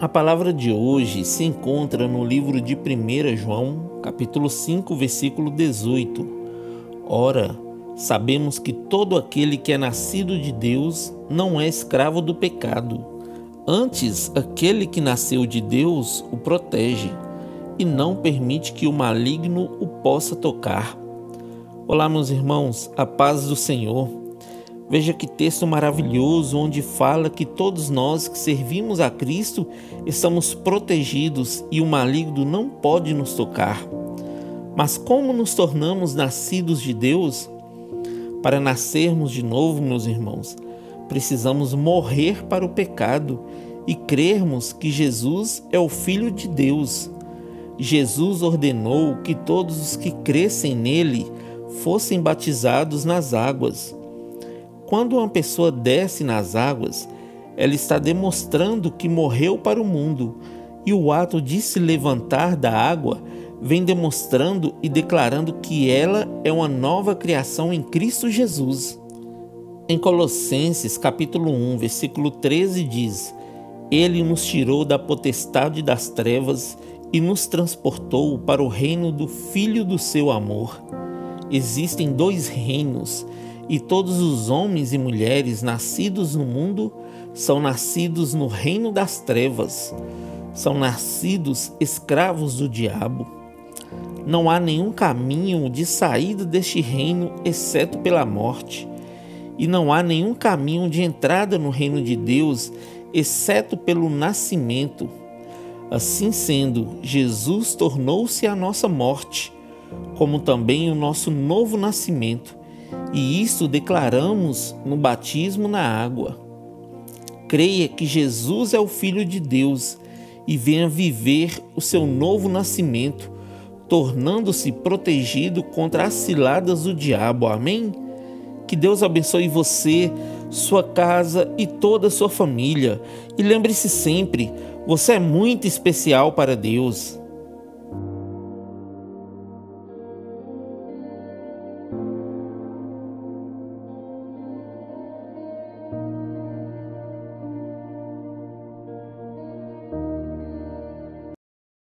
A palavra de hoje se encontra no livro de 1 João, capítulo 5, versículo 18. Ora, sabemos que todo aquele que é nascido de Deus não é escravo do pecado. Antes, aquele que nasceu de Deus o protege e não permite que o maligno o possa tocar. Olá, meus irmãos, a paz do Senhor. Veja que texto maravilhoso onde fala que todos nós que servimos a Cristo estamos protegidos e o maligno não pode nos tocar. Mas como nos tornamos nascidos de Deus? Para nascermos de novo, meus irmãos, precisamos morrer para o pecado e crermos que Jesus é o Filho de Deus. Jesus ordenou que todos os que crescem nele fossem batizados nas águas. Quando uma pessoa desce nas águas, ela está demonstrando que morreu para o mundo, e o ato de se levantar da água vem demonstrando e declarando que ela é uma nova criação em Cristo Jesus. Em Colossenses capítulo 1, versículo 13 diz: Ele nos tirou da potestade das trevas e nos transportou para o reino do Filho do seu amor. Existem dois reinos e todos os homens e mulheres nascidos no mundo são nascidos no reino das trevas, são nascidos escravos do diabo. Não há nenhum caminho de saída deste reino exceto pela morte, e não há nenhum caminho de entrada no reino de Deus exceto pelo nascimento. Assim sendo, Jesus tornou-se a nossa morte, como também o nosso novo nascimento e isto declaramos no batismo na água. Creia que Jesus é o Filho de Deus e venha viver o seu novo nascimento, tornando-se protegido contra as ciladas do diabo. Amém? Que Deus abençoe você, sua casa e toda a sua família. E lembre-se sempre: você é muito especial para Deus.